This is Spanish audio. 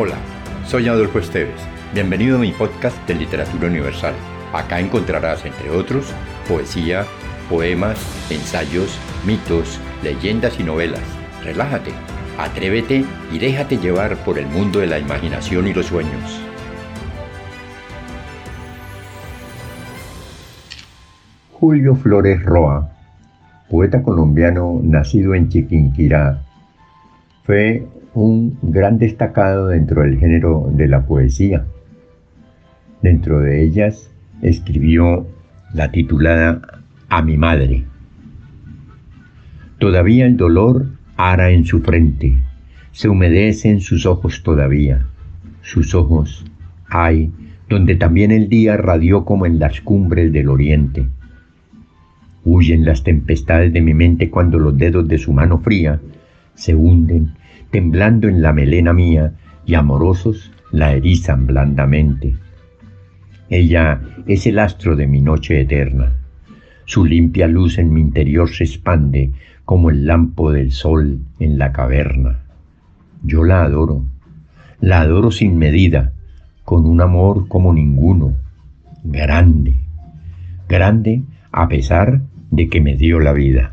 Hola, soy Adolfo Esteves. Bienvenido a mi podcast de Literatura Universal. Acá encontrarás, entre otros, poesía, poemas, ensayos, mitos, leyendas y novelas. Relájate, atrévete y déjate llevar por el mundo de la imaginación y los sueños. Julio Flores Roa, poeta colombiano nacido en Chiquinquirá, fue un gran destacado dentro del género de la poesía. Dentro de ellas escribió la titulada A mi madre. Todavía el dolor ara en su frente, se humedece en sus ojos todavía. Sus ojos hay donde también el día radió como en las cumbres del oriente. Huyen las tempestades de mi mente cuando los dedos de su mano fría se hunden, temblando en la melena mía, y amorosos la erizan blandamente. Ella es el astro de mi noche eterna. Su limpia luz en mi interior se expande como el lampo del sol en la caverna. Yo la adoro, la adoro sin medida, con un amor como ninguno, grande, grande a pesar de que me dio la vida.